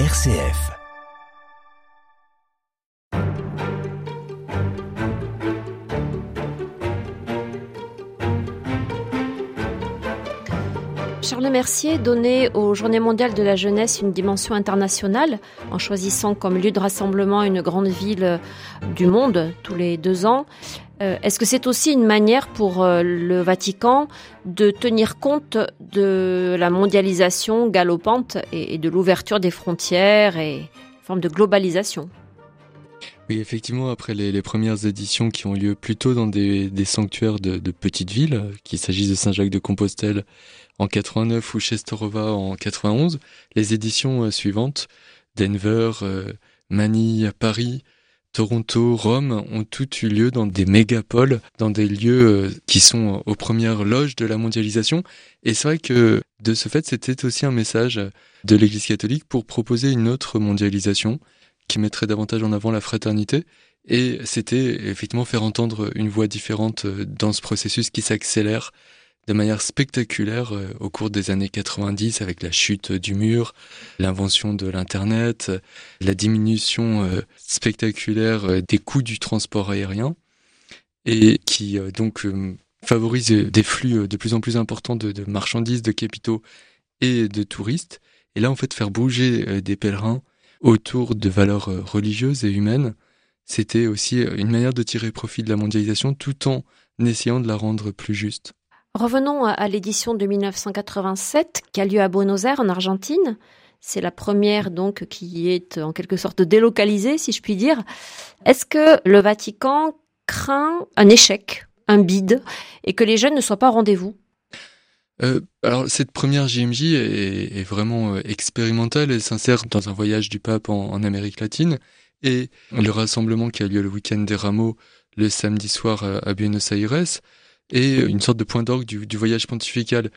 RCF. Charles Mercier donnait aux Journées mondiales de la jeunesse une dimension internationale en choisissant comme lieu de rassemblement une grande ville du monde tous les deux ans. Euh, est-ce que c'est aussi une manière pour euh, le Vatican de tenir compte de la mondialisation galopante et, de l'ouverture des frontières et une forme de globalisation? Oui, effectivement, après les, premières éditions qui ont lieu plutôt dans des, sanctuaires de, petites villes, qu'il s'agisse de Saint-Jacques-de-Compostelle en 89 ou Chesterova en 91, les éditions euh, suivantes, Denver, Manille, Paris, Toronto, Rome ont toutes eu lieu dans des mégapoles, dans des lieux euh, qui sont aux premières loges de la mondialisation. Et c'est vrai que de ce fait, c'était aussi un message de l'Église catholique pour proposer une autre mondialisation qui mettrait davantage en avant la fraternité. Et c'était effectivement faire entendre une voix différente euh, dans ce processus qui s'accélère de manière spectaculaire euh, au cours des années 90 avec la chute du mur, l'invention de l'Internet, la diminution euh, spectaculaire euh, des coûts du transport aérien et qui donc favorise des flux de plus en plus importants de, de, marchandises, de capitaux et de touristes. Et là, en fait, faire bouger des pèlerins autour de valeurs religieuses et humaines, c'était aussi une manière de tirer profit de la mondialisation tout en essayant de la rendre plus juste. Revenons à l'édition de 1987 qui a lieu à Buenos Aires en Argentine. C'est la première donc qui est en quelque sorte délocalisée, si je puis dire. Est-ce que le Vatican craint un échec, un bide, et que les jeunes ne soient pas au rendez-vous? Euh, alors cette première JMJ est, vraiment euh, expérimentale, elle s'insère dans un voyage du pape en, Amérique latine et le rassemblement qui a lieu le week-end des rameaux le samedi soir à Buenos Aires et une sorte de point d'orgue du, voyage pontifical.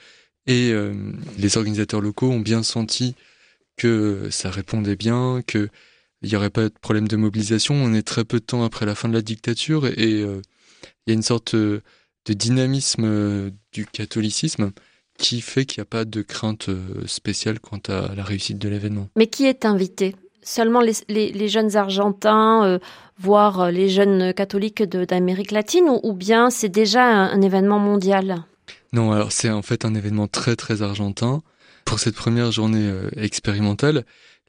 Et euh, les organisateurs locaux ont bien senti que ça répondait bien, qu'il n'y aurait pas de problème de mobilisation. On est très peu de temps après la fin de la dictature et euh, il y a une sorte de dynamisme euh, du catholicisme qui fait qu'il n'y a pas de crainte spéciale quant à la réussite de l'événement. Mais qui est invité? Seulement les, jeunes Argentins voir euh, les jeunes catholiques d'Amérique latine ou, bien c'est déjà un, événement mondial? Non, alors c'est en fait un événement très très argentin. Pour cette première journée euh, expérimentale,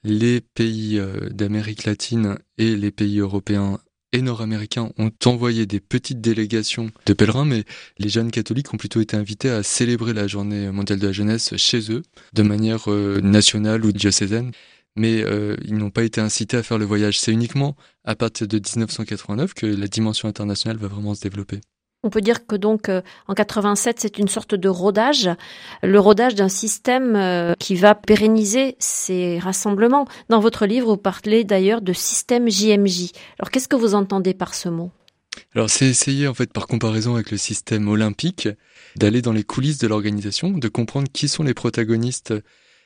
les pays euh, d'Amérique latine et les pays européens et nord-américains ont envoyé des petites délégations de pèlerins, mais les jeunes catholiques ont plutôt été invités à célébrer la journée mondiale de la jeunesse chez eux, de manière nationale ou diocésaine mais euh, ils n'ont pas été incités à faire le voyage. C'est uniquement à partir de 1989 que la dimension internationale va vraiment se développer. On peut dire que donc euh, en 87, c'est une sorte de rodage, le rodage d'un système euh, qui va pérenniser ces rassemblements. Dans votre livre, vous parlez d'ailleurs de système JMJ. Alors qu'est-ce que vous entendez par ce mot? Alors c'est essayer en fait par comparaison avec le système olympique d'aller dans les coulisses de l'organisation, de comprendre qui sont les protagonistes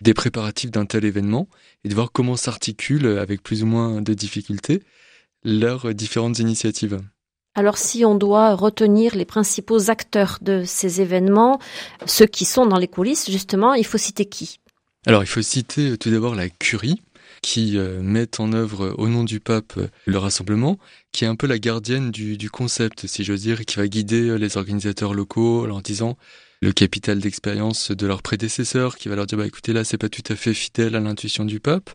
des préparatifs d'un tel événement et de voir comment s'articulent avec plus ou moins de difficultés leurs différentes initiatives. Alors si on doit retenir les principaux acteurs de ces événements, ceux qui sont dans les coulisses, justement, il faut citer qui? Alors il faut citer tout d'abord la curie qui euh, met en œuvre au nom du pape le rassemblement, qui est un peu la gardienne du, du concept, si j'ose dire, et qui va guider les organisateurs locaux en leur disant le capital d'expérience de leurs prédécesseurs, qui va leur dire bah écoutez là c'est pas tout à fait fidèle à l'intuition du pape.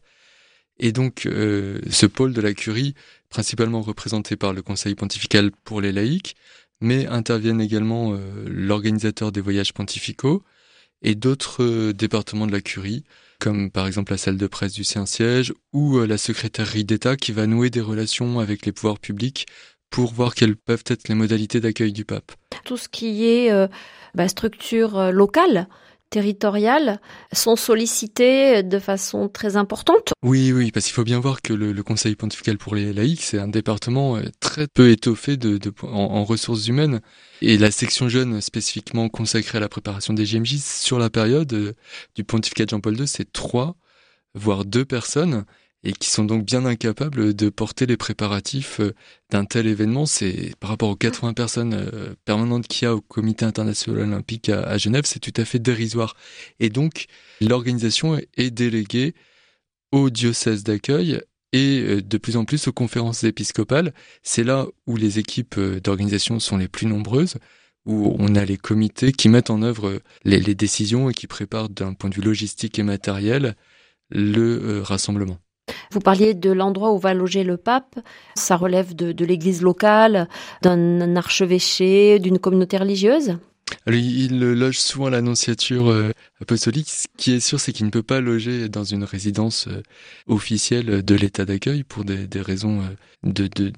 Et donc euh, ce pôle de la curie, principalement représenté par le Conseil pontifical pour les laïcs, mais interviennent également euh, l'organisateur des voyages pontificaux et d'autres euh, départements de la curie, comme par exemple la salle de presse du Saint-Siège ou la secrétairerie d'État qui va nouer des relations avec les pouvoirs publics pour voir quelles peuvent être les modalités d'accueil du pape. Tout ce qui est euh, bah, structure euh, locale, territoriale, sont sollicités de façon très importante. Oui, oui, parce qu'il faut bien voir que le, Conseil pontifical pour les laïcs, c'est un département euh, très peu étoffé de, en, ressources humaines. Et la section jeune spécifiquement consacrée à la préparation des GMJ sur la période du pontificat de Jean-Paul II, c'est trois, voire deux personnes et qui sont donc bien incapables de porter les préparatifs euh, d'un tel événement. C'est par rapport aux 80 personnes euh, permanentes qu'il y a au Comité international olympique à, Genève, c'est tout à fait dérisoire. Et donc l'organisation est déléguée au diocèse d'accueil et euh, de plus en plus aux conférences épiscopales. C'est là où les équipes d'organisation sont les plus nombreuses, où on a les comités qui mettent en œuvre les, décisions et qui préparent d'un point de vue logistique et matériel le rassemblement. Vous parliez de l'endroit où va loger le pape. Ça relève de l'église locale, d'un archevêché, d'une communauté religieuse? Il loge souvent à l'annonciature euh, apostolique. Ce qui est sûr, c'est qu'il ne peut pas loger dans une résidence euh, officielle de l'état d'accueil pour des, raisons euh, de,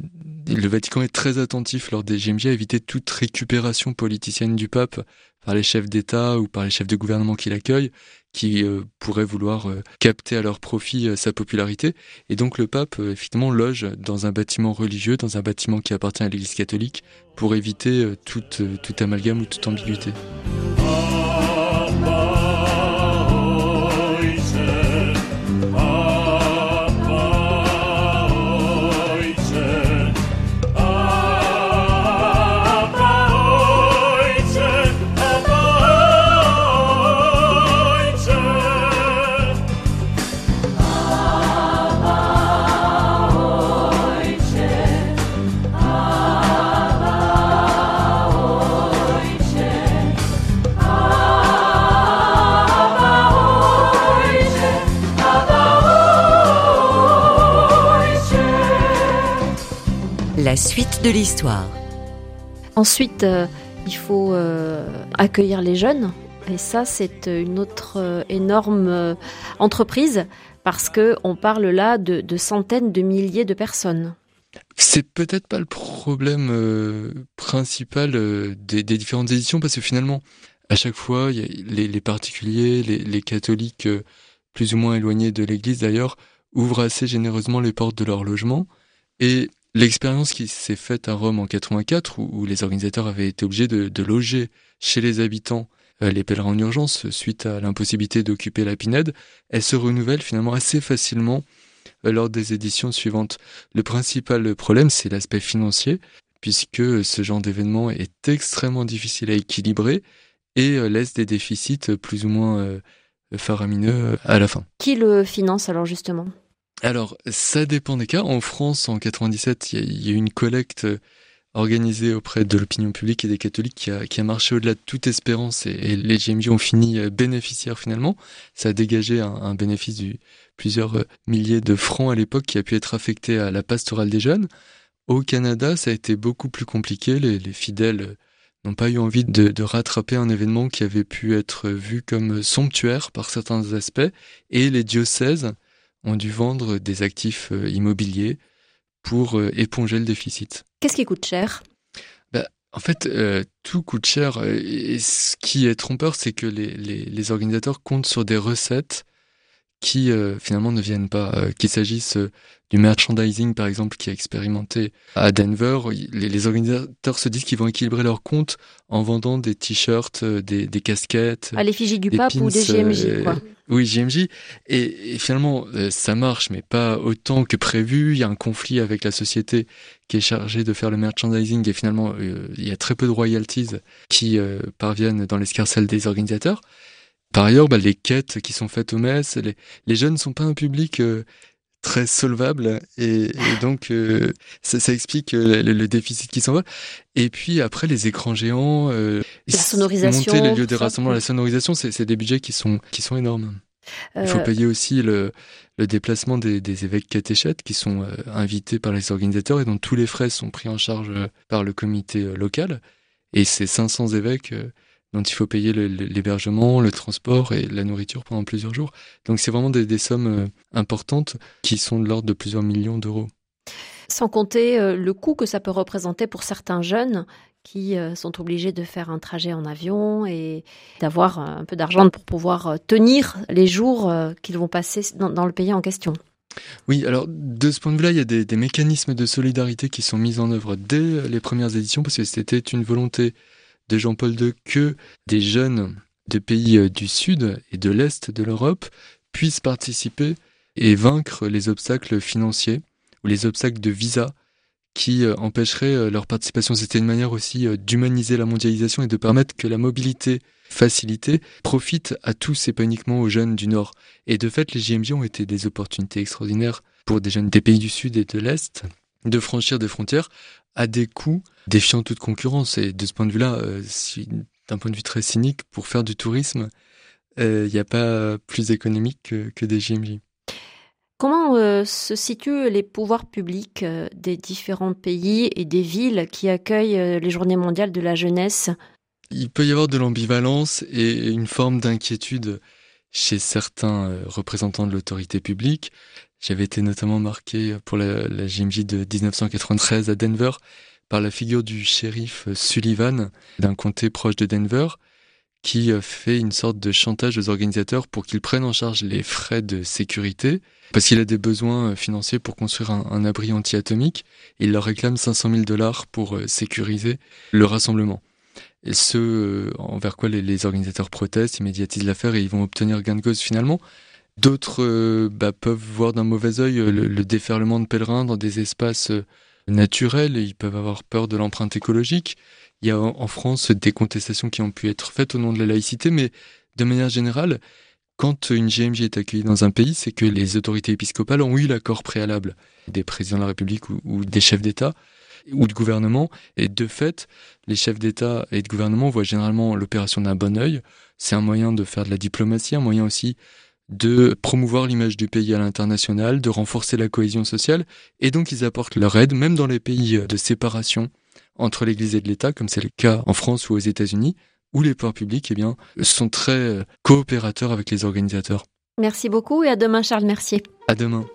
Le Vatican est très attentif lors des GMJ à éviter toute récupération politicienne du pape par les chefs d'État ou par les chefs de gouvernement qui l'accueillent qui euh, pourraient vouloir euh, capter à leur profit euh, sa popularité. Et donc le pape, effectivement, loge dans un bâtiment religieux, dans un bâtiment qui appartient à l'Église catholique, pour éviter tout amalgame ou toute ambiguïté. La suite de l'histoire. Ensuite, euh, il faut euh, accueillir les jeunes. Et ça, c'est une autre euh, énorme entreprise parce que on parle là de, centaines de milliers de personnes. C'est peut-être pas le problème principal des, différentes éditions parce que finalement, à chaque fois, les, particuliers, les, les catholiques plus ou moins éloignés de l'Église d'ailleurs, ouvrent assez généreusement les portes de leur logement. Et L'expérience qui s'est faite à Rome en 84, où, les organisateurs avaient été obligés de, loger chez les habitants euh, les pèlerins en urgence suite à l'impossibilité d'occuper la Pinède, elle se renouvelle finalement assez facilement euh, lors des éditions suivantes. Le principal problème, c'est l'aspect financier, puisque ce genre d'événement est extrêmement difficile à équilibrer et euh, laisse des déficits plus ou moins faramineux à la fin. Qui le finance alors justement? Alors, ça dépend des cas. En France, en 97, il y, a eu une collecte euh, organisée auprès de l'opinion publique et des catholiques qui a, marché au-delà de toute espérance et, les GMJ ont fini euh, bénéficiaires finalement. Ça a dégagé un, bénéfice de plusieurs euh, milliers de francs à l'époque qui a pu être affecté à la pastorale des jeunes. Au Canada, ça a été beaucoup plus compliqué. Les, fidèles n'ont pas eu envie de, rattraper un événement qui avait pu être vu comme somptuaire par certains aspects et les diocèses ont dû vendre des actifs euh, immobiliers pour euh, éponger le déficit. Qu'est-ce qui coûte cher? Bah, En fait, euh, tout coûte cher. Et ce qui est trompeur, c'est que les, les, organisateurs comptent sur des recettes qui finalement ne viennent pas. Qu'il s'agisse du merchandising, par exemple, qui est expérimenté à Denver, les, organisateurs se disent qu'ils vont équilibrer leurs comptes en vendant des t-shirts, des, des, casquettes. À l'effigie du pape ou des GMJ, quoi. Oui, JMJ. Et, finalement, euh, ça marche, mais pas autant que prévu. Il y a un conflit avec la société qui est chargée de faire le merchandising et finalement, euh, il y a très peu de royalties qui euh, parviennent dans l'escarcelle des organisateurs. Par ailleurs, bah, les quêtes qui sont faites aux messes, les, les jeunes ne sont pas un public très solvable et, donc ça, explique le, déficit qui s'envole. Et puis après les écrans géants, la sonorisation, monter les lieux des rassemblements, la sonorisation, c'est des budgets qui sont qui sont énormes. Il faut payer aussi le, le déplacement des, des, évêques catéchètes qui sont invités par les organisateurs et dont tous les frais sont pris en charge par le comité local. Et ces 500 évêques dont il faut payer l'hébergement, le, transport et la nourriture pendant plusieurs jours. Donc c'est vraiment des, sommes euh, importantes qui sont de l'ordre de plusieurs millions d'euros. Sans compter euh, le coût que ça peut représenter pour certains jeunes qui euh, sont obligés de faire un trajet en avion et d'avoir un peu d'argent pour pouvoir tenir les jours qu'ils vont passer dans, le pays en question. Oui, alors de ce point de vue-là, il y a des, des, mécanismes de solidarité qui sont mis en œuvre dès les premières éditions parce que c'était une volonté de Jean-Paul II que des jeunes de pays euh, du sud et de l'est de l'Europe puissent participer et vaincre les obstacles financiers ou les obstacles de visa qui empêcherait leur participation. C'était une manière aussi d'humaniser la mondialisation et de permettre que la mobilité facilitée profite à tous et pas uniquement aux jeunes du Nord. Et de fait, les JMJ ont été des opportunités extraordinaires pour des jeunes des pays du Sud et de l'Est de franchir des frontières à des coûts défiant toute concurrence. Et de ce point de vue-là, euh, d'un point de vue très cynique, pour faire du tourisme, euh, il n'y a pas plus économique que, des JMJ. Comment euh, se situent les pouvoirs publics des différents pays et des villes qui accueillent les Journées mondiales de la jeunesse? Il peut y avoir de l'ambivalence et une forme d'inquiétude chez certains représentants de l'autorité publique. J'avais été notamment marqué pour la, la JMJ de 1993 à Denver par la figure du shérif Sullivan d'un comté proche de Denver qui fait une sorte de chantage aux organisateurs pour qu'ils prennent en charge les frais de sécurité parce qu'il a des besoins financiers pour construire un, abri anti-atomique. Il leur réclame 500 000 dollars pour euh, sécuriser le rassemblement. Et ce, euh, envers quoi les, les organisateurs protestent, ils médiatisent l'affaire et ils vont obtenir gain de cause finalement. D'autres euh, bah, peuvent voir d'un mauvais œil euh, le, déferlement de pèlerins dans des espaces euh, naturels et ils peuvent avoir peur de l'empreinte écologique. Il y a en France des contestations qui ont pu être faites au nom de la laïcité, mais de manière générale, quand une GMJ est accueillie dans un pays, c'est que les autorités épiscopales ont eu l'accord préalable des présidents de la République ou, ou des chefs d'État ou de gouvernement. Et de fait, les chefs d'État et de gouvernement voient généralement l'opération d'un bon œil. C'est un moyen de faire de la diplomatie, un moyen aussi de promouvoir l'image du pays à l'international, de renforcer la cohésion sociale, et donc ils apportent leur aide, même dans les pays de séparation entre l'Église et l'État, comme c'est le cas en France ou aux États-Unis, où les pouvoirs publics eh bien, sont très coopérateurs avec les organisateurs. Merci beaucoup et à demain Charles Mercier. À demain.